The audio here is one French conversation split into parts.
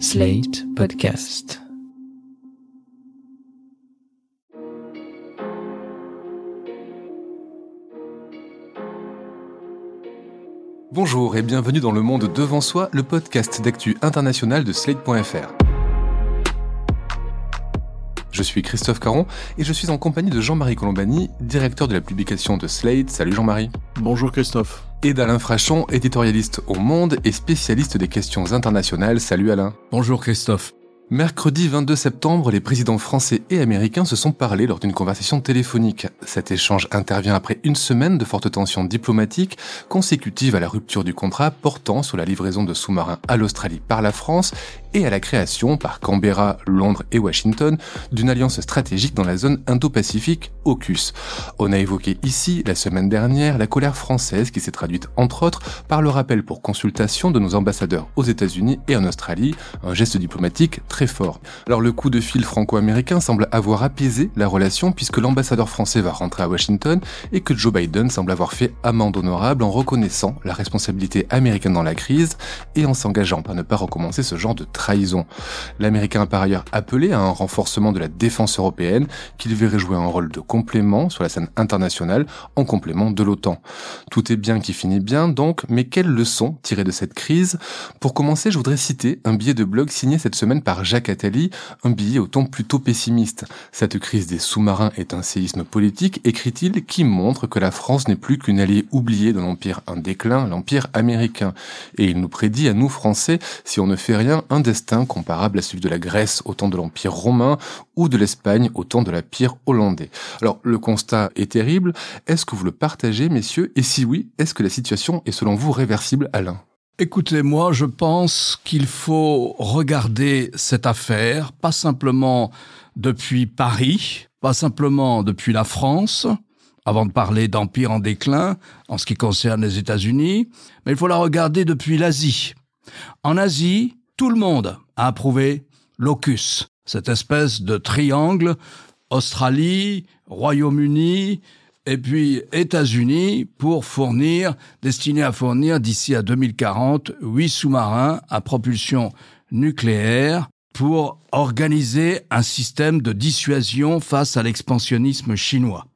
Slate Podcast. Bonjour et bienvenue dans Le Monde Devant Soi, le podcast d'actu international de Slate.fr. Je suis Christophe Caron et je suis en compagnie de Jean-Marie Colombani, directeur de la publication de Slate. Salut Jean-Marie. Bonjour Christophe. Et d'Alain Frachon, éditorialiste au Monde et spécialiste des questions internationales. Salut Alain. Bonjour Christophe. Mercredi 22 septembre, les présidents français et américains se sont parlé lors d'une conversation téléphonique. Cet échange intervient après une semaine de fortes tensions diplomatiques consécutives à la rupture du contrat portant sur la livraison de sous-marins à l'Australie par la France et à la création par Canberra, Londres et Washington d'une alliance stratégique dans la zone Indo-Pacifique AUKUS. On a évoqué ici, la semaine dernière, la colère française qui s'est traduite entre autres par le rappel pour consultation de nos ambassadeurs aux États-Unis et en Australie, un geste diplomatique très fort. Alors le coup de fil franco-américain semble avoir apaisé la relation puisque l'ambassadeur français va rentrer à Washington et que Joe Biden semble avoir fait amende honorable en reconnaissant la responsabilité américaine dans la crise et en s'engageant par ne pas recommencer ce genre de L'Américain a par ailleurs appelé à un renforcement de la défense européenne qu'il verrait jouer un rôle de complément sur la scène internationale en complément de l'OTAN. Tout est bien qui finit bien donc, mais quelles leçons tirer de cette crise? Pour commencer, je voudrais citer un billet de blog signé cette semaine par Jacques Attali, un billet au ton plutôt pessimiste. Cette crise des sous-marins est un séisme politique, écrit-il, qui montre que la France n'est plus qu'une alliée oubliée de l'empire en déclin, l'empire américain. Et il nous prédit à nous Français, si on ne fait rien, un destin comparable à celui de la Grèce au temps de l'Empire romain ou de l'Espagne au temps de la Pire hollandais. Alors le constat est terrible, est-ce que vous le partagez messieurs? Et si oui, est-ce que la situation est selon vous réversible Alain? Écoutez, moi je pense qu'il faut regarder cette affaire, pas simplement depuis Paris, pas simplement depuis la France, avant de parler d'empire en déclin en ce qui concerne les États-Unis, mais il faut la regarder depuis l'Asie. En Asie, tout le monde a approuvé l'AUKUS, cette espèce de triangle Australie, Royaume-Uni et puis États-Unis pour fournir, destiné à fournir d'ici à 2040 huit sous-marins à propulsion nucléaire pour organiser un système de dissuasion face à l'expansionnisme chinois.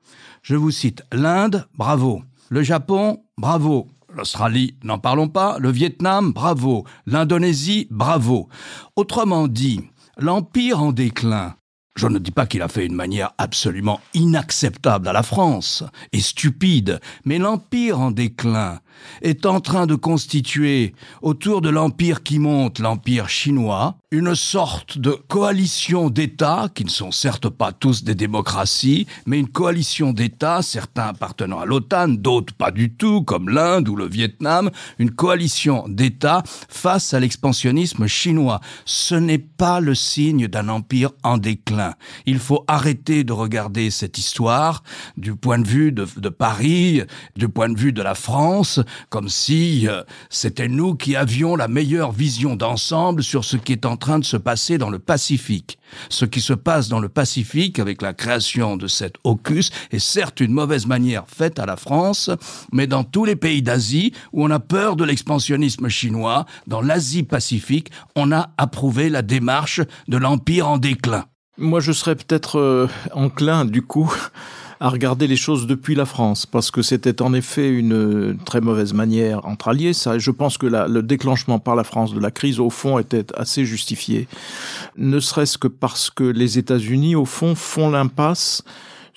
Je vous cite l'Inde, bravo. Le Japon, bravo. L'Australie, n'en parlons pas. Le Vietnam, bravo. L'Indonésie, bravo. Autrement dit, l'empire en déclin, je ne dis pas qu'il a fait une manière absolument inacceptable à la France et stupide, mais l'empire en déclin est en train de constituer autour de l'empire qui monte, l'empire chinois, une sorte de coalition d'États, qui ne sont certes pas tous des démocraties, mais une coalition d'États, certains appartenant à l'OTAN, d'autres pas du tout, comme l'Inde ou le Vietnam, une coalition d'États face à l'expansionnisme chinois. Ce n'est pas le signe d'un empire en déclin. Il faut arrêter de regarder cette histoire du point de vue de, de Paris, du point de vue de la France, comme si euh, c'était nous qui avions la meilleure vision d'ensemble sur ce qui est en train de se passer dans le Pacifique. Ce qui se passe dans le Pacifique avec la création de cette AUKUS est certes une mauvaise manière faite à la France, mais dans tous les pays d'Asie où on a peur de l'expansionnisme chinois, dans l'Asie-Pacifique, on a approuvé la démarche de l'empire en déclin. Moi, je serais peut-être euh, enclin, du coup, à regarder les choses depuis la France, parce que c'était en effet une très mauvaise manière entre alliés. Ça, je pense que le déclenchement par la France de la crise, au fond, était assez justifié, ne serait-ce que parce que les États-Unis, au fond, font l'impasse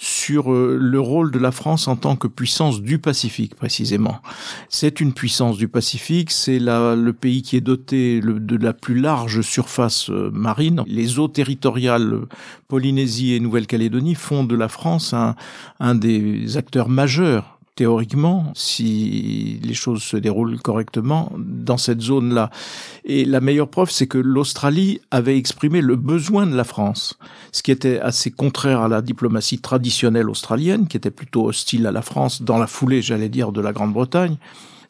sur euh, le rôle de la France en tant que puissance du Pacifique, précisément. C'est une puissance du Pacifique, c'est le pays qui est doté de la plus large surface euh, marine. Les eaux territoriales Polynésie et Nouvelle-Calédonie font de la France un, un des acteurs majeurs théoriquement, si les choses se déroulent correctement dans cette zone-là. Et la meilleure preuve, c'est que l'Australie avait exprimé le besoin de la France, ce qui était assez contraire à la diplomatie traditionnelle australienne, qui était plutôt hostile à la France dans la foulée, j'allais dire, de la Grande-Bretagne.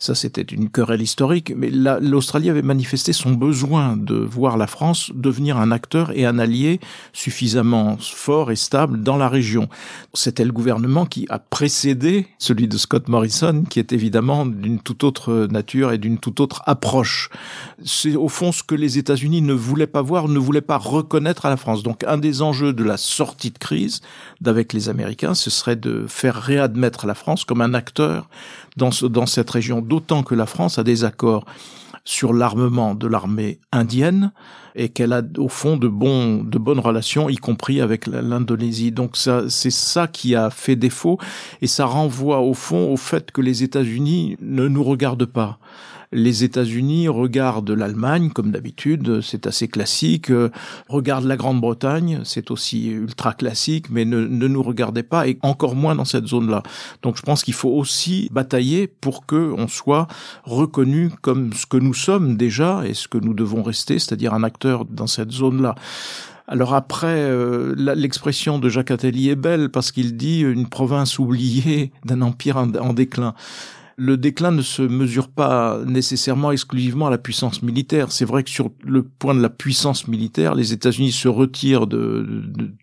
Ça, c'était une querelle historique. Mais l'Australie avait manifesté son besoin de voir la France devenir un acteur et un allié suffisamment fort et stable dans la région. C'était le gouvernement qui a précédé celui de Scott Morrison, qui est évidemment d'une toute autre nature et d'une toute autre approche. C'est au fond ce que les États-Unis ne voulaient pas voir, ne voulaient pas reconnaître à la France. Donc un des enjeux de la sortie de crise d'avec les Américains, ce serait de faire réadmettre la France comme un acteur dans, cette région, d'autant que la France a des accords sur l'armement de l'armée indienne et qu'elle a au fond de de bonnes relations y compris avec l'Indonésie. Donc ça c'est ça qui a fait défaut et ça renvoie au fond au fait que les États-Unis ne nous regardent pas. Les États-Unis regardent l'Allemagne, comme d'habitude, c'est assez classique. Euh, regardent la Grande-Bretagne, c'est aussi ultra classique, mais ne, nous regardez pas, et encore moins dans cette zone-là. Donc je pense qu'il faut aussi batailler pour que on soit reconnu comme ce que nous sommes déjà et ce que nous devons rester, c'est-à-dire un acteur dans cette zone-là. Alors après, euh, l'expression de Jacques Attali est belle parce qu'il dit une province oubliée d'un empire en déclin le déclin ne se mesure pas nécessairement exclusivement à la puissance militaire. C'est vrai que sur le point de la puissance militaire, les États-Unis se retirent de,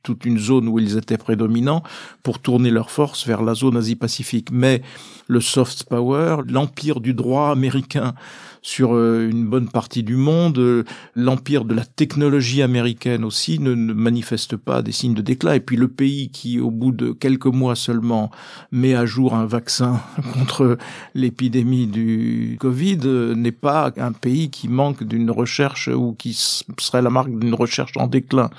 toute une zone où ils étaient prédominants pour tourner leurs forces vers la zone Asie-Pacifique. Mais le soft power, l'empire du droit américain sur euh, une bonne partie du monde. Euh, l'empire de la technologie américaine aussi ne, manifeste pas des signes de déclin. Et puis le pays qui, au bout de quelques mois seulement, met à jour un vaccin contre l'épidémie du Covid euh, n'est pas un pays qui manque d'une recherche ou qui serait la marque d'une recherche en déclin.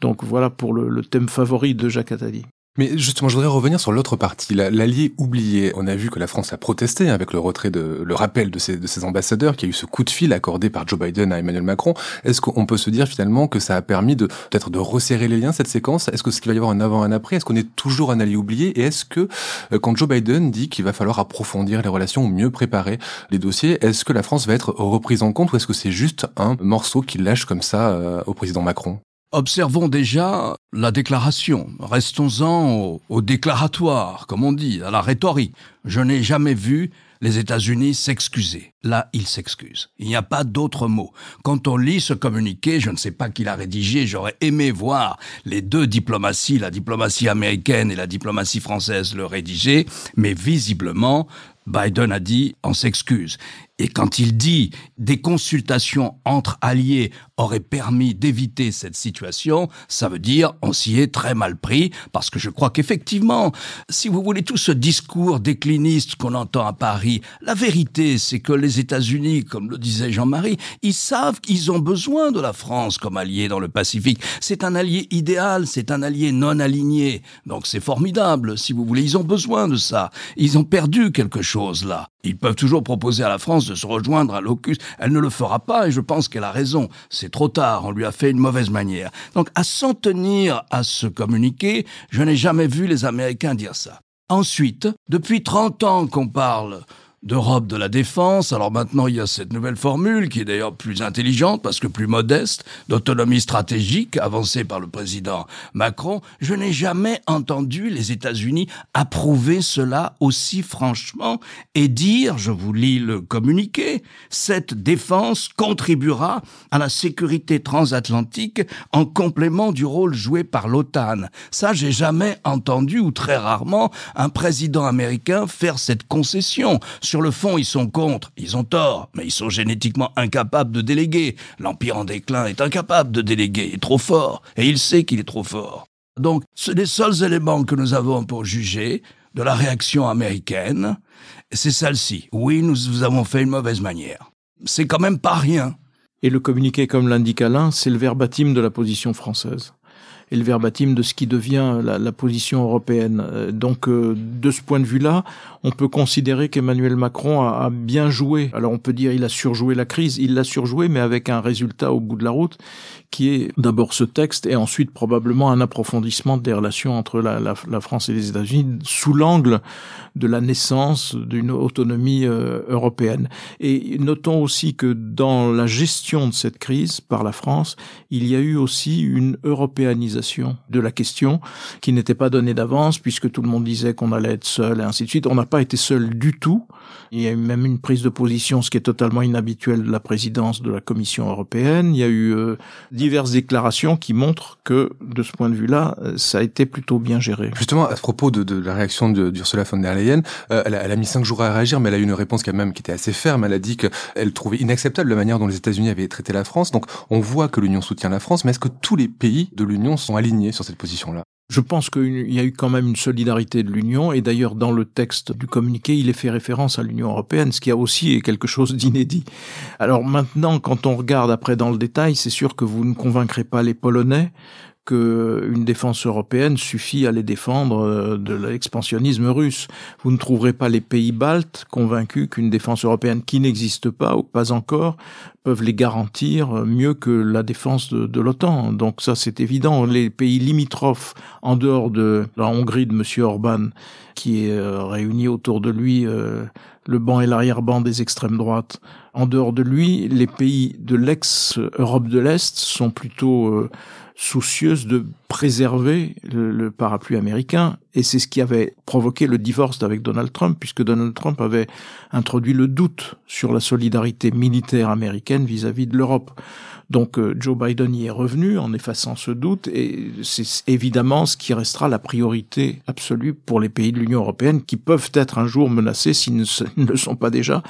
Donc voilà pour le, le thème favori de Jacques Attali. Mais justement, je voudrais revenir sur l'autre partie, l'allié oublié. On a vu que la France a protesté avec le retrait de, le rappel de ses, de ses ambassadeurs, qu'il y a eu ce coup de fil accordé par Joe Biden à Emmanuel Macron. Est-ce qu'on peut se dire finalement que ça a permis de peut-être de resserrer les liens cette séquence? Est-ce que ce qu'il va y avoir un avant, un après? Est-ce qu'on est toujours un allié oublié? Et est-ce que euh, quand Joe Biden dit qu'il va falloir approfondir les relations ou mieux préparer les dossiers, est-ce que la France va être reprise en compte ou est-ce que c'est juste un morceau qu'il lâche comme ça euh, au président Macron? Observons déjà la déclaration. Restons-en au, déclaratoire, comme on dit, à la rhétorique. Je n'ai jamais vu les États-Unis s'excuser. Là, ils s'excusent. Il n'y a pas d'autre mot. Quand on lit ce communiqué, je ne sais pas qui l'a rédigé, j'aurais aimé voir les deux diplomaties, la diplomatie américaine et la diplomatie française le rédiger, mais visiblement, Biden a dit on s'excuse. Et quand il dit des consultations entre alliés auraient permis d'éviter cette situation, ça veut dire on s'y est très mal pris parce que je crois qu'effectivement, si vous voulez tout ce discours décliniste qu'on entend à Paris, la vérité c'est que les États-Unis, comme le disait Jean-Marie, ils savent qu'ils ont besoin de la France comme allié dans le Pacifique. C'est un allié idéal, c'est un allié non aligné. Donc c'est formidable, si vous voulez, ils ont besoin de ça. Ils ont perdu quelque chose là. Ils peuvent toujours proposer à la France de se rejoindre à l'OCUS. Elle ne le fera pas et je pense qu'elle a raison. C'est trop tard, on lui a fait une mauvaise manière. Donc à s'en tenir à ce communiqué, je n'ai jamais vu les Américains dire ça. Ensuite, depuis 30 ans qu'on parle d'Europe de la défense. Alors maintenant, il y a cette nouvelle formule qui est d'ailleurs plus intelligente parce que plus modeste, d'autonomie stratégique avancée par le président Macron. Je n'ai jamais entendu les États-Unis approuver cela aussi franchement et dire, je vous lis le communiqué, cette défense contribuera à la sécurité transatlantique en complément du rôle joué par l'OTAN. Ça, j'ai jamais entendu ou très rarement un président américain faire cette concession sur le fond, ils sont contre, ils ont tort, mais ils sont génétiquement incapables de déléguer. L'Empire en déclin est incapable de déléguer, est trop fort, et il sait qu'il est trop fort. Donc, les seuls éléments que nous avons pour juger de la réaction américaine, c'est celle-ci. Oui, nous avons fait une mauvaise manière. C'est quand même pas rien. Et le communiqué, comme l'indique Alain, c'est le verbatim de la position française et le verbatim de ce qui devient la, la position européenne. Euh, donc, euh, de ce point de vue-là, on peut considérer qu'Emmanuel Macron a, a, bien joué. Alors, on peut dire il a surjoué la crise, il l'a surjoué, mais avec un résultat au bout de la route qui est d'abord ce texte et ensuite probablement un approfondissement des relations entre la, la, la France et les États-Unis sous l'angle de la naissance d'une autonomie euh, européenne. Et notons aussi que dans la gestion de cette crise par la France, il y a eu aussi une européanisation l'organisation de la question, qui n'était pas donnée d'avance, puisque tout le monde disait qu'on allait être seul, et ainsi de suite. On n'a pas été seul du tout. Il y a eu même une prise de position, ce qui est totalement inhabituel de la présidence de la Commission européenne. Il y a eu euh, diverses déclarations qui montrent que, de ce point de vue-là, euh, ça a été plutôt bien géré. Justement, à ce propos de, de la réaction d'Ursula von der Leyen, euh, elle, a, elle, a, mis cinq jours à réagir, mais elle a eu une réponse quand même qui était assez ferme. Elle a dit qu'elle trouvait inacceptable la manière dont les États-Unis avaient traité la France. Donc, on voit que l'Union soutient la France, mais est-ce que tous les pays de l'Union sont alignés sur cette position-là je pense qu'il y a eu quand même une solidarité de l'Union, et d'ailleurs dans le texte du communiqué, il est fait référence à l'Union européenne, ce qui a aussi quelque chose d'inédit. Alors maintenant, quand on regarde après dans le détail, c'est sûr que vous ne convaincrez pas les Polonais qu'une défense européenne suffit à les défendre euh, de l'expansionnisme russe. Vous ne trouverez pas les pays baltes convaincus qu'une défense européenne qui n'existe pas ou pas encore peuvent les garantir mieux que la défense de, l'OTAN. Donc ça, c'est évident. Les pays limitrophes, en dehors de la Hongrie de M. Orban, qui est euh, réuni autour de lui euh, le banc et l'arrière-banc des extrêmes droites, en dehors de lui, les pays de l'ex-Europe de l'Est sont plutôt soucieuse de préserver le, parapluie américain, et c'est ce qui avait provoqué le divorce avec Donald Trump, puisque Donald Trump avait introduit le doute sur la solidarité militaire américaine vis-à-vis -vis de l'Europe. Donc euh, Joe Biden y est revenu en effaçant ce doute, et c'est évidemment ce qui restera la priorité absolue pour les pays de l'Union européenne, qui peuvent être un jour menacés, s'ils ne, ne le sont pas déjà,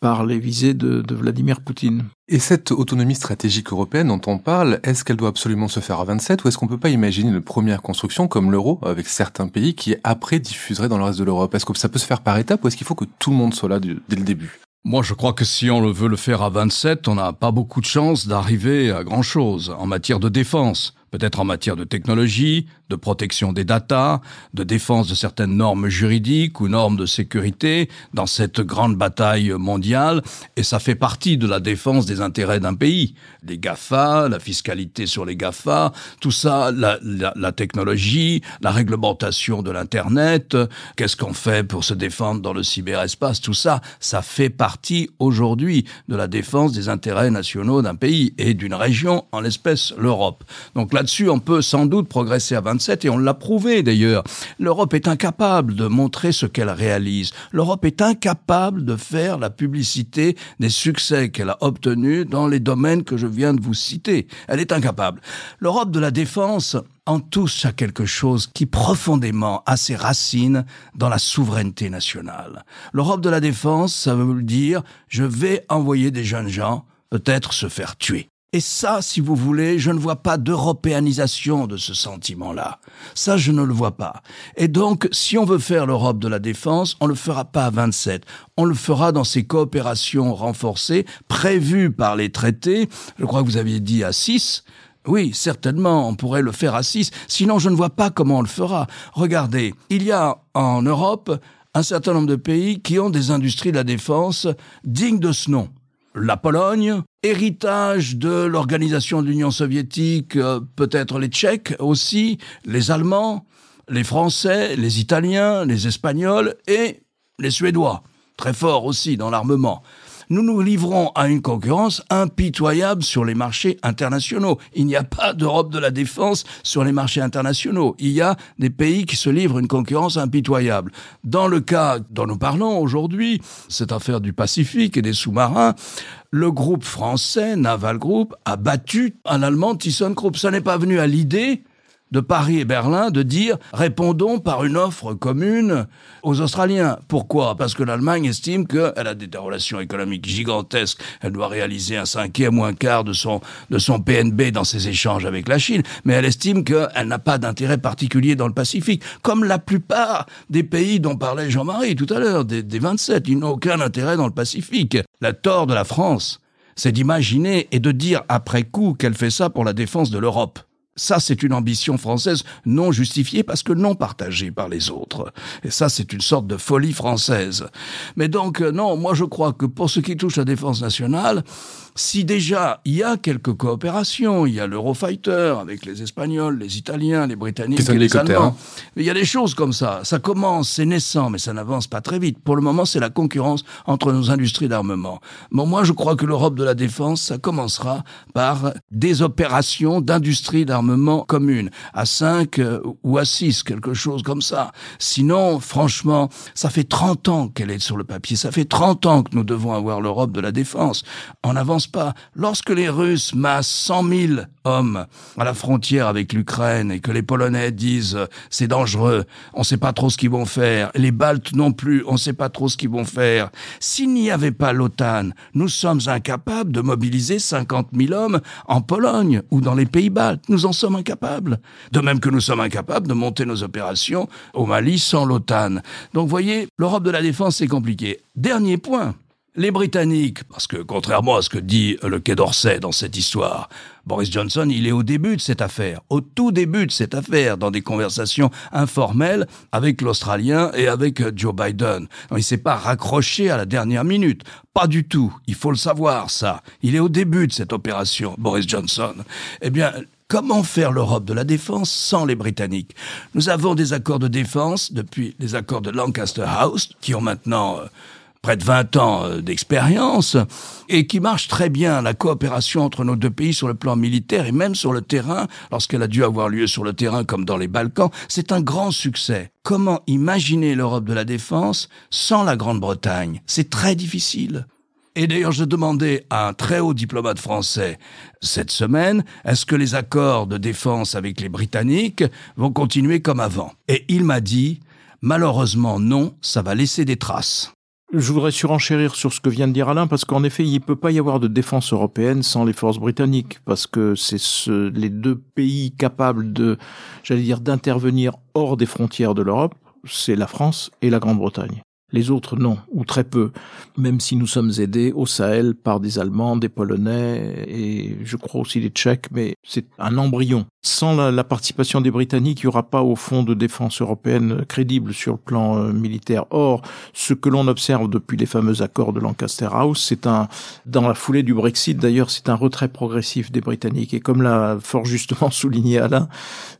par les visées de, Vladimir Poutine. Et cette autonomie stratégique européenne dont on parle, est-ce qu'elle doit absolument se faire à 27 ou est-ce qu'on peut pas imaginer une première construction comme l'euro avec certains pays qui après diffuseraient dans le reste de l'Europe. Est-ce que ça peut se faire par étapes ou est-ce qu'il faut que tout le monde soit là dès le début? Moi, je crois que si on veut le faire à 27, on n'a pas beaucoup de chances d'arriver à grand chose en matière de défense peut-être en matière de technologie, de protection des datas, de défense de certaines normes juridiques ou normes de sécurité dans cette grande bataille mondiale, et ça fait partie de la défense des intérêts d'un pays. Les GAFA, la fiscalité sur les GAFA, tout ça, la, technologie, la réglementation de l'Internet, qu'est-ce qu'on fait pour se défendre dans le cyberespace, tout ça, ça fait partie aujourd'hui de la défense des intérêts nationaux d'un pays et d'une région, en l'espèce l'Europe. Donc là-dessus, on peut sans doute progresser à 27 et on l'a prouvé d'ailleurs. L'Europe est incapable de montrer ce qu'elle réalise. L'Europe est incapable de faire la publicité des succès qu'elle a obtenus dans les domaines que je viens de vous citer. Elle est incapable. L'Europe de la défense en touche à quelque chose qui profondément a ses racines dans la souveraineté nationale. L'Europe de la défense, ça veut dire je vais envoyer des jeunes gens peut-être se faire tuer. Et ça, si vous voulez, je ne vois pas d'européanisation de ce sentiment-là. Ça, je ne le vois pas. Et donc, si on veut faire l'Europe de la défense, on le fera pas à 27. On le fera dans ces coopérations renforcées, prévues par les traités. Je crois que vous aviez dit à 6. Oui, certainement, on pourrait le faire à 6. Sinon, je ne vois pas comment on le fera. Regardez, il y a en Europe un certain nombre de pays qui ont des industries de la défense dignes de ce nom la Pologne, héritage de l'organisation de l'Union soviétique, euh, peut-être les Tchèques aussi, les Allemands, les Français, les Italiens, les Espagnols et les Suédois, très forts aussi dans l'armement nous nous livrons à une concurrence impitoyable sur les marchés internationaux. Il n'y a pas d'Europe de la défense sur les marchés internationaux. Il y a des pays qui se livrent une concurrence impitoyable. Dans le cas dont nous parlons aujourd'hui, cette affaire du Pacifique et des sous-marins, le groupe français Naval Group a battu un allemand ThyssenKrupp. Ça n'est pas venu à l'idée de Paris et Berlin de dire répondons par une offre commune aux Australiens. Pourquoi? Parce que l'Allemagne estime qu'elle a des relations économiques gigantesques, elle doit réaliser un cinquième ou un quart de son, de son PNB dans ses échanges avec la Chine, mais elle estime qu'elle n'a pas d'intérêt particulier dans le Pacifique, comme la plupart des pays dont parlait Jean-Marie tout à l'heure, des, des 27, ils n'ont aucun intérêt dans le Pacifique. La tort de la France, c'est d'imaginer et de dire après coup qu'elle fait ça pour la défense de l'Europe. Ça, c'est une ambition française non justifiée parce que non partagée par les autres. Et ça, c'est une sorte de folie française. Mais donc, euh, non, moi je crois que pour ce qui touche la défense nationale, si déjà il y a quelques coopérations, il y a l'Eurofighter avec les Espagnols, les Italiens, les Britanniques, et les Allemands, hein. il y a des choses comme ça. Ça commence, c'est naissant, mais ça n'avance pas très vite. Pour le moment, c'est la concurrence entre nos industries d'armement. Bon, moi, je crois que l'Europe de la défense, ça commencera par des opérations d'industrie d'armement commune, à 5 euh, ou à 6, quelque chose comme ça. Sinon, franchement, ça fait 30 ans qu'elle est sur le papier, ça fait 30 ans que nous devons avoir l'Europe de la défense. On n'avance pas. Lorsque les Russes massent 100 000 hommes à la frontière avec l'Ukraine et que les Polonais disent euh, c'est dangereux, on ne sait pas trop ce qu'ils vont faire, les Baltes non plus, on ne sait pas trop ce qu'ils vont faire. S'il n'y avait pas l'OTAN, nous sommes incapables de mobiliser 50 000 hommes en Pologne ou dans les pays baltes. Nous en sommes incapables. De même que nous sommes incapables de monter nos opérations au Mali sans l'OTAN. Donc, voyez, l'Europe de la défense, c'est compliqué. Dernier point. Les Britanniques, parce que contrairement à ce que dit le Quai d'Orsay dans cette histoire, Boris Johnson, il est au début de cette affaire, au tout début de cette affaire, dans des conversations informelles avec l'Australien et avec Joe Biden. Il il s'est pas raccroché à la dernière minute. Pas du tout. Il faut le savoir, ça. Il est au début de cette opération, Boris Johnson. Eh bien, Comment faire l'Europe de la défense sans les Britanniques? Nous avons des accords de défense depuis les accords de Lancaster House, qui ont maintenant euh, près de 20 ans euh, d'expérience et qui marche très bien la coopération entre nos deux pays sur le plan militaire et même sur le terrain lorsqu'elle a dû avoir lieu sur le terrain comme dans les Balkans, c'est un grand succès. Comment imaginer l'Europe de la défense sans la Grande-Bretagne? C'est très difficile. Et d'ailleurs, je demandais à un très haut diplomate français cette semaine, est-ce que les accords de défense avec les Britanniques vont continuer comme avant? Et il m'a dit, malheureusement non, ça va laisser des traces. Je voudrais surenchérir sur ce que vient de dire Alain, parce qu'en effet, il ne peut pas y avoir de défense européenne sans les forces britanniques, parce que c'est ce, les deux pays capables de, j'allais dire, d'intervenir hors des frontières de l'Europe, c'est la France et la Grande-Bretagne. Les autres, non, ou très peu, même si nous sommes aidés au Sahel par des Allemands, des Polonais et je crois aussi des Tchèques, mais c'est un embryon. Sans la, participation des Britanniques, il n'y aura pas au fond de défense européenne crédible sur le plan euh, militaire. Or, ce que l'on observe depuis les fameux accords de Lancaster House, c'est un, dans la foulée du Brexit d'ailleurs, c'est un retrait progressif des Britanniques. Et comme l'a fort justement souligné Alain,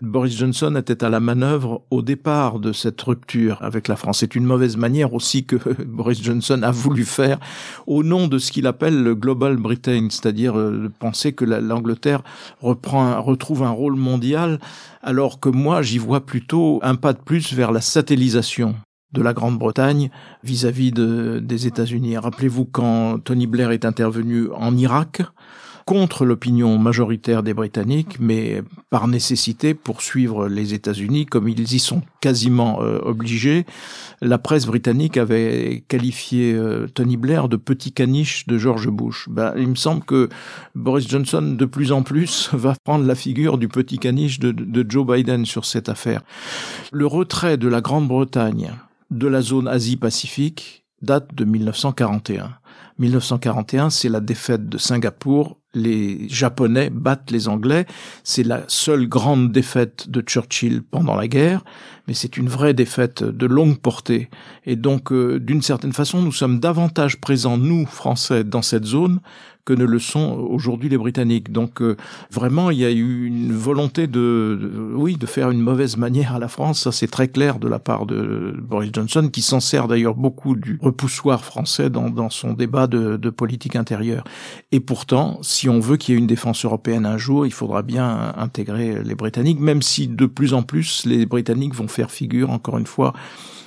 Boris Johnson était à la manœuvre au départ de cette rupture avec la France. C'est une mauvaise manière aussi que Boris Johnson a voulu faire au nom de ce qu'il appelle le Global Britain, c'est-à-dire euh, penser que l'Angleterre retrouve un rôle mondial, alors que moi j'y vois plutôt un pas de plus vers la satellisation de la Grande-Bretagne vis-à-vis des États-Unis. Rappelez-vous quand Tony Blair est intervenu en Irak, contre l'opinion majoritaire des Britanniques, mais par nécessité pour suivre les États-Unis, comme ils y sont quasiment euh, obligés. La presse britannique avait qualifié euh, Tony Blair de petit caniche de George Bush. Ben, il me semble que Boris Johnson, de plus en plus, va prendre la figure du petit caniche de, de Joe Biden sur cette affaire. Le retrait de la Grande-Bretagne de la zone Asie-Pacifique date de 1941. 1941, c'est la défaite de Singapour les Japonais battent les Anglais. C'est la seule grande défaite de Churchill pendant la guerre, mais c'est une vraie défaite de longue portée. Et donc, euh, d'une certaine façon, nous sommes davantage présents, nous, Français, dans cette zone que ne le sont aujourd'hui les Britanniques. Donc euh, vraiment, il y a eu une volonté de, oui, de faire une mauvaise manière à la France. Ça, c'est très clair de la part de Boris Johnson, qui s'en sert d'ailleurs beaucoup du repoussoir français dans, dans son débat de, de politique intérieure. Et pourtant, si on veut qu'il y ait une défense européenne un jour, il faudra bien intégrer les Britanniques, même si de plus en plus les Britanniques vont faire figure, encore une fois,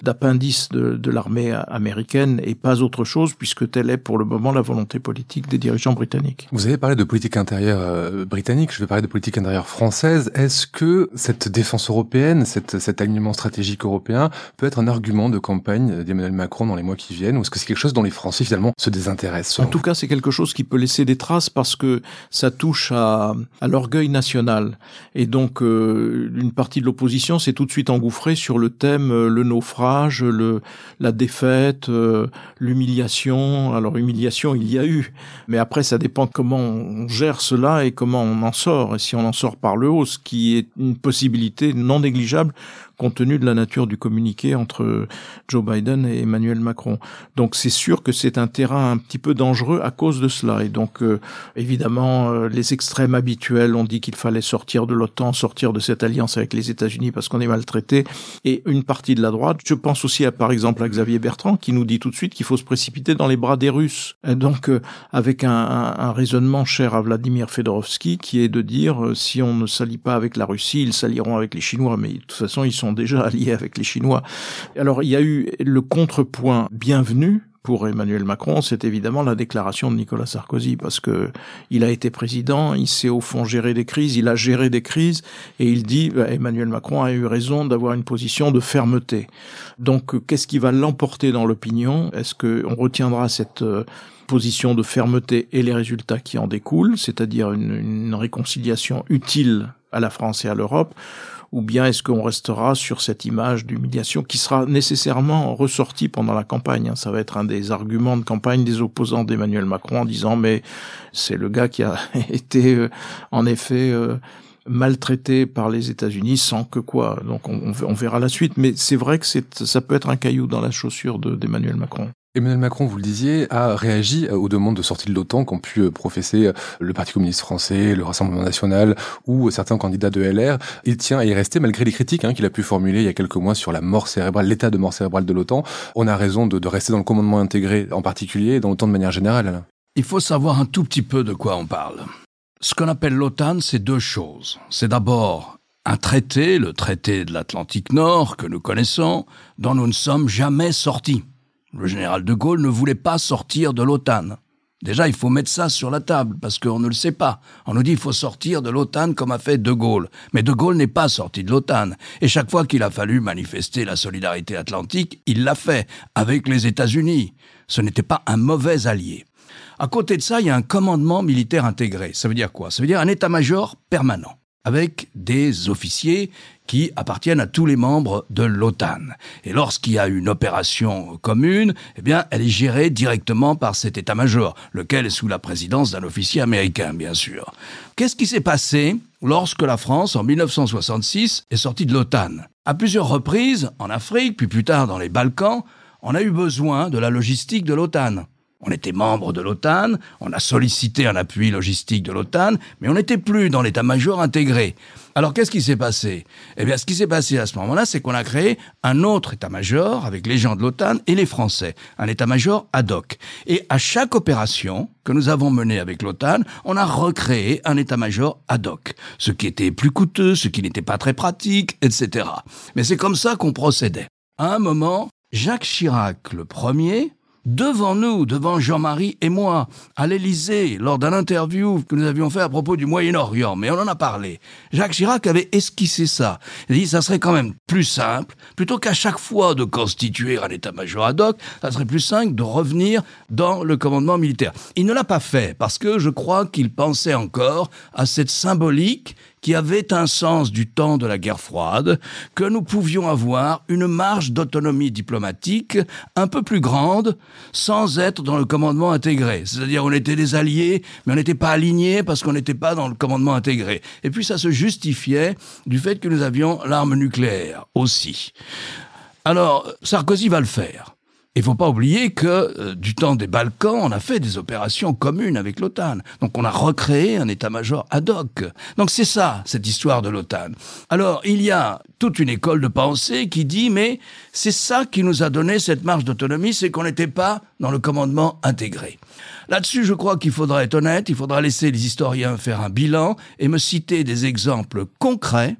d'appendice de, de l'armée américaine et pas autre chose, puisque telle est pour le moment la volonté politique des dirigeants britanniques. Vous avez parlé de politique intérieure euh, britannique, je vais parler de politique intérieure française. Est-ce que cette défense européenne, cette, cet alignement stratégique européen peut être un argument de campagne d'Emmanuel Macron dans les mois qui viennent, ou est-ce que c'est quelque chose dont les Français finalement se désintéressent En tout cas, c'est quelque chose qui peut laisser des traces parce que ça touche à, à l'orgueil national. Et donc, euh, une partie de l'opposition s'est tout de suite engouffrée sur le thème euh, le naufrage le, la défaite, euh, l'humiliation. Alors humiliation, il y a eu, mais après ça dépend comment on gère cela et comment on en sort. Et si on en sort par le haut, ce qui est une possibilité non négligeable compte tenu de la nature du communiqué entre Joe Biden et Emmanuel Macron. Donc c'est sûr que c'est un terrain un petit peu dangereux à cause de cela. Et donc euh, évidemment, euh, les extrêmes habituels ont dit qu'il fallait sortir de l'OTAN, sortir de cette alliance avec les États-Unis parce qu'on est maltraité. Et une partie de la droite, je pense aussi à par exemple à Xavier Bertrand qui nous dit tout de suite qu'il faut se précipiter dans les bras des Russes. Donc euh, avec un, un, un, raisonnement cher à Vladimir Fedorovski qui est de dire si on ne s'allie pas avec la Russie, ils s'allieront avec les Chinois. Mais de toute façon, ils sont déjà alliés avec les Chinois. Alors il y a eu le contrepoint bienvenu pour Emmanuel Macron, c'est évidemment la déclaration de Nicolas Sarkozy, parce que il a été président, il sait au fond gérer des crises, il a géré des crises, et il dit bah, Emmanuel Macron a eu raison d'avoir une position de fermeté. Donc, qu'est-ce qui va l'emporter dans l'opinion? Est-ce qu'on retiendra cette euh, position de fermeté et les résultats qui en découlent, c'est-à-dire une, une réconciliation utile à la France et à l'Europe, ou bien est-ce qu'on restera sur cette image d'humiliation qui sera nécessairement ressortie pendant la campagne Ça va être un des arguments de campagne des opposants d'Emmanuel Macron en disant mais c'est le gars qui a été euh, en effet euh, maltraité par les États-Unis sans que quoi. Donc on, on, verra la suite, mais c'est vrai que ça peut être un caillou dans la chaussure d'Emmanuel Macron. Emmanuel Macron, vous le disiez, a réagi aux demandes de sortie de l'OTAN qu'ont pu euh, professer euh, le Parti communiste français, le Rassemblement national ou certains candidats de LR. Il tient à y rester malgré les critiques hein, qu'il a pu formuler il y a quelques mois sur la mort cérébrale, l'état de mort cérébrale de l'OTAN. On a raison de, de, rester dans le commandement intégré en particulier et dans l'OTAN de manière générale. Il faut savoir un tout petit peu de quoi on parle. Ce qu'on appelle l'OTAN, c'est deux choses. C'est d'abord un traité, le traité de l'Atlantique Nord que nous connaissons, dont nous ne sommes jamais sortis. Le général de Gaulle ne voulait pas sortir de l'OTAN. Déjà, il faut mettre ça sur la table, parce qu'on ne le sait pas. On nous dit qu'il faut sortir de l'OTAN comme a fait De Gaulle. Mais De Gaulle n'est pas sorti de l'OTAN. Et chaque fois qu'il a fallu manifester la solidarité atlantique, il l'a fait, avec les États-Unis. Ce n'était pas un mauvais allié. À côté de ça, il y a un commandement militaire intégré. Ça veut dire quoi? Ça veut dire un état-major permanent avec des officiers qui appartiennent à tous les membres de l'OTAN. Et lorsqu'il y a une opération commune, eh bien, elle est gérée directement par cet état-major, lequel est sous la présidence d'un officier américain, bien sûr. Qu'est-ce qui s'est passé lorsque la France, en 1966, est sortie de l'OTAN? À plusieurs reprises, en Afrique, puis plus tard dans les Balkans, on a eu besoin de la logistique de l'OTAN. On était membre de l'OTAN, on a sollicité un appui logistique de l'OTAN, mais on n'était plus dans l'état-major intégré. Alors qu'est-ce qui s'est passé? Eh bien, ce qui s'est passé à ce moment-là, c'est qu'on a créé un autre état-major avec les gens de l'OTAN et les Français, un état-major ad hoc. Et à chaque opération que nous avons menée avec l'OTAN, on a recréé un état-major ad hoc, ce qui était plus coûteux, ce qui n'était pas très pratique, etc. Mais c'est comme ça qu'on procédait. À un moment, Jacques Chirac, le premier, devant nous, devant Jean-Marie et moi, à l'Élysée, lors d'un interview que nous avions fait à propos du Moyen-Orient, mais on en a parlé. Jacques Chirac avait esquissé ça. Il dit, ça serait quand même plus simple, plutôt qu'à chaque fois de constituer un état-major ad hoc, ça serait plus simple de revenir dans le commandement militaire. Il ne l'a pas fait, parce que je crois qu'il pensait encore à cette symbolique qui avait un sens du temps de la guerre froide, que nous pouvions avoir une marge d'autonomie diplomatique un peu plus grande sans être dans le commandement intégré. C'est-à-dire on était des alliés, mais on n'était pas alignés parce qu'on n'était pas dans le commandement intégré. Et puis ça se justifiait du fait que nous avions l'arme nucléaire aussi. Alors Sarkozy va le faire. Il faut pas oublier que euh, du temps des Balkans, on a fait des opérations communes avec l'OTAN. Donc on a recréé un état-major ad hoc. Donc c'est ça, cette histoire de l'OTAN. Alors il y a toute une école de pensée qui dit mais c'est ça qui nous a donné cette marge d'autonomie, c'est qu'on n'était pas dans le commandement intégré. Là-dessus, je crois qu'il faudra être honnête, il faudra laisser les historiens faire un bilan et me citer des exemples concrets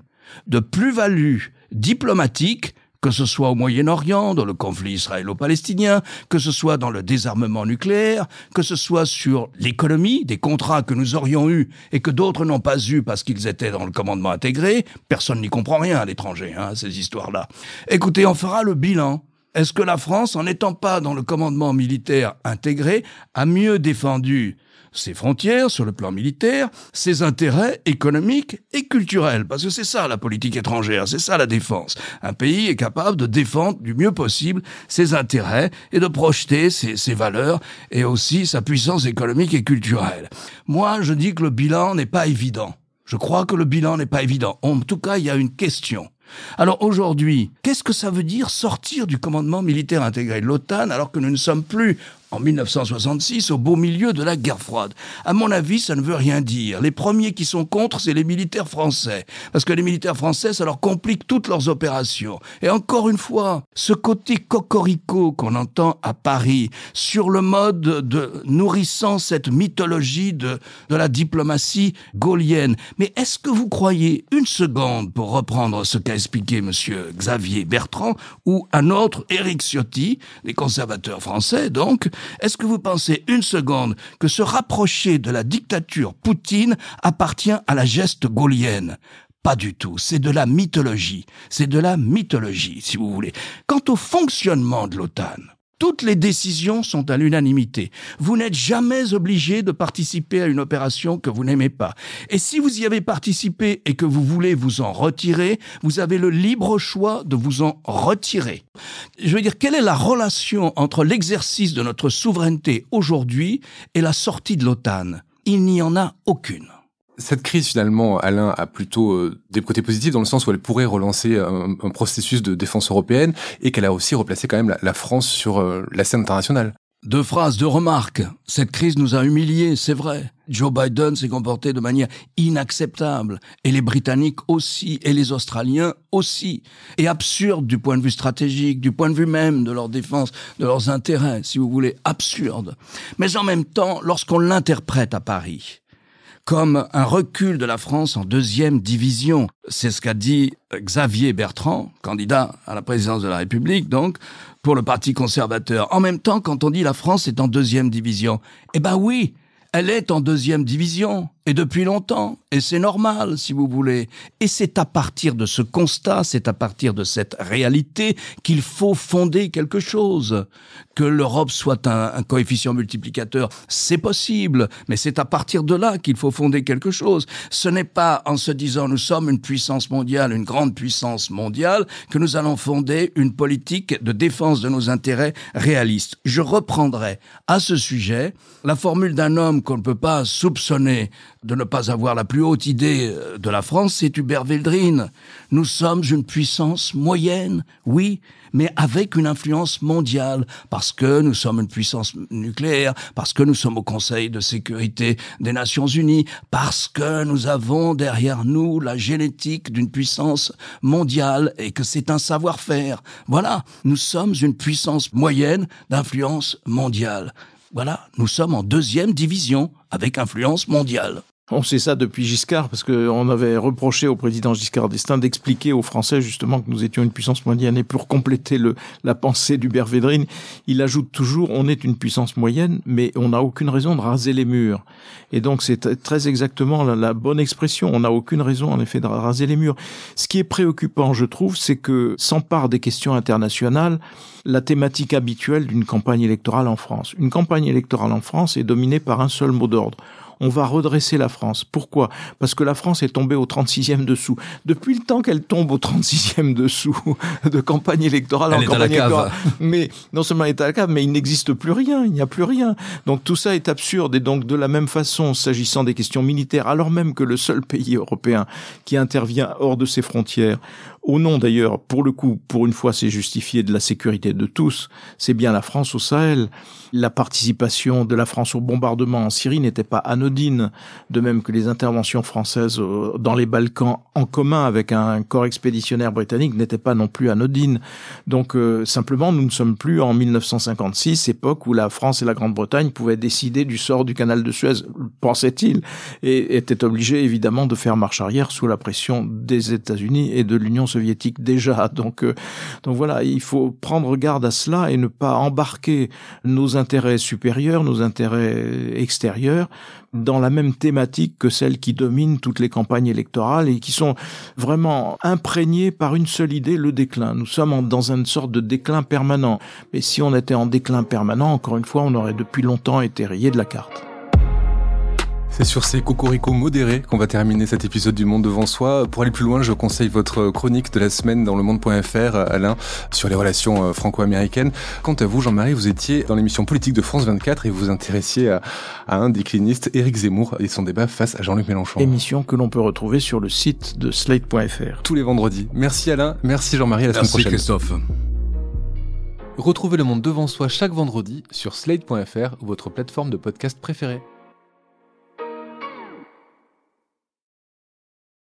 de plus-value diplomatique que ce soit au Moyen-Orient, dans le conflit israélo-palestinien, que ce soit dans le désarmement nucléaire, que ce soit sur l'économie, des contrats que nous aurions eus et que d'autres n'ont pas eus parce qu'ils étaient dans le commandement intégré. Personne n'y comprend rien à l'étranger, hein, ces histoires-là. Écoutez, on fera le bilan. Est-ce que la France, en n'étant pas dans le commandement militaire intégré, a mieux défendu ses frontières sur le plan militaire, ses intérêts économiques et culturels. Parce que c'est ça la politique étrangère, c'est ça la défense. Un pays est capable de défendre du mieux possible ses intérêts et de projeter ses, ses valeurs et aussi sa puissance économique et culturelle. Moi, je dis que le bilan n'est pas évident. Je crois que le bilan n'est pas évident. En tout cas, il y a une question. Alors aujourd'hui, qu'est-ce que ça veut dire sortir du commandement militaire intégré de l'OTAN alors que nous ne sommes plus en 1966 au beau milieu de la guerre froide. À mon avis, ça ne veut rien dire. Les premiers qui sont contre, c'est les militaires français. Parce que les militaires français, ça leur complique toutes leurs opérations. Et encore une fois, ce côté cocorico qu'on entend à Paris, sur le mode de nourrissant cette mythologie de, de la diplomatie gaulienne. Mais est-ce que vous croyez une seconde, pour reprendre ce qu'a expliqué monsieur Xavier Bertrand, ou un autre, Éric Ciotti, les conservateurs français donc, est-ce que vous pensez une seconde que se rapprocher de la dictature Poutine appartient à la geste gaulienne? Pas du tout, c'est de la mythologie, c'est de la mythologie, si vous voulez. Quant au fonctionnement de l'OTAN, toutes les décisions sont à l'unanimité. Vous n'êtes jamais obligé de participer à une opération que vous n'aimez pas. Et si vous y avez participé et que vous voulez vous en retirer, vous avez le libre choix de vous en retirer. Je veux dire, quelle est la relation entre l'exercice de notre souveraineté aujourd'hui et la sortie de l'OTAN? Il n'y en a aucune. Cette crise, finalement, Alain, a plutôt euh, des côtés positifs dans le sens où elle pourrait relancer un, processus de défense européenne et qu'elle a aussi replacé quand même la, France sur euh, la scène internationale. Deux phrases, deux remarques. Cette crise nous a humiliés, c'est vrai. Joe Biden s'est comporté de manière inacceptable. Et les Britanniques aussi, et les Australiens aussi. Et absurde du point de vue stratégique, du point de vue même de leur défense, de leurs intérêts, si vous voulez, absurde. Mais en même temps, lorsqu'on l'interprète à Paris, comme un recul de la France en deuxième division. C'est ce qu'a dit Xavier Bertrand, candidat à la présidence de la République, donc, pour le Parti conservateur. En même temps, quand on dit la France est en deuxième division, eh ben oui, elle est en deuxième division, et depuis longtemps, et c'est normal, si vous voulez. Et c'est à partir de ce constat, c'est à partir de cette réalité qu'il faut fonder quelque chose. Que l'Europe soit un, coefficient multiplicateur, c'est possible, mais c'est à partir de là qu'il faut fonder quelque chose. Ce n'est pas en se disant nous sommes une puissance mondiale, une grande puissance mondiale, que nous allons fonder une politique de défense de nos intérêts réaliste. Je reprendrai à ce sujet la formule d'un homme qu'on ne peut pas soupçonner de ne pas avoir la plus haute idée euh, de la France, c'est Hubert Véldrine. Nous sommes une puissance moyenne, oui, mais avec une influence mondiale, parce que nous sommes une puissance nucléaire, parce que nous sommes au Conseil de sécurité des Nations Unies, parce que nous avons derrière nous la génétique d'une puissance mondiale et que c'est un savoir-faire. Voilà, nous sommes une puissance moyenne d'influence mondiale. Voilà, nous sommes en deuxième division avec influence mondiale. On sait ça depuis Giscard, parce qu'on avait reproché au président Giscard d'Estaing d'expliquer aux Français justement que nous étions une puissance moyenne. Et pour compléter le, la pensée d'Hubert Védrine, il ajoute toujours on est une puissance moyenne, mais on n'a aucune raison de raser les murs. Et donc c'est très exactement la, la, bonne expression. On n'a aucune raison en effet de raser les murs. Ce qui est préoccupant, je trouve, c'est que s'empare des questions internationales la thématique habituelle d'une campagne électorale en France. Une campagne électorale en France est dominée par un seul mot d'ordre on va redresser la France. Pourquoi? Parce que la France est tombée au 36e dessous. Depuis le temps qu'elle tombe au 36e dessous de campagne électorale elle en campagne électorale, mais non seulement elle est à la cave, mais il n'existe plus rien, il n'y a plus rien. Donc tout ça est absurde et donc de la même façon, s'agissant des questions militaires, alors même que le seul pays européen qui intervient hors de ses frontières au nom d'ailleurs, pour le coup, pour une fois, c'est justifié de la sécurité de tous, c'est bien la France au Sahel. La participation de la France au bombardement en Syrie n'était pas anodine, de même que les interventions françaises euh, dans les Balkans en commun avec un corps expéditionnaire britannique n'étaient pas non plus anodines. Donc euh, simplement, nous ne sommes plus en 1956, époque où la France et la Grande-Bretagne pouvaient décider du sort du canal de Suez, pensait-il, et étaient obligés évidemment de faire marche arrière sous la pression des États-Unis et de l'Union soviétique déjà. Donc, euh, donc voilà, il faut prendre garde à cela et ne pas embarquer nos intérêts supérieurs, nos intérêts extérieurs dans la même thématique que celle qui domine toutes les campagnes électorales et qui sont vraiment imprégnées par une seule idée, le déclin. Nous sommes dans une sorte de déclin permanent. Mais si on était en déclin permanent, encore une fois, on aurait depuis longtemps été rayé de la carte. C'est sur ces cocoricots modérés qu'on va terminer cet épisode du Monde devant soi. Pour aller plus loin, je conseille votre chronique de la semaine dans le monde.fr, Alain, sur les relations euh, franco-américaines. Quant à vous, Jean-Marie, vous étiez dans l'émission politique de France 24 et vous vous intéressiez à, un décliniste, Éric Zemmour, et son débat face à Jean-Luc Mélenchon. Émission que l'on peut retrouver sur le site de slate.fr. Tous les vendredis. Merci Alain, merci Jean-Marie, à la semaine prochaine. Merci Christophe. Retrouvez le monde devant soi chaque vendredi sur slate.fr, votre plateforme de podcast préférée.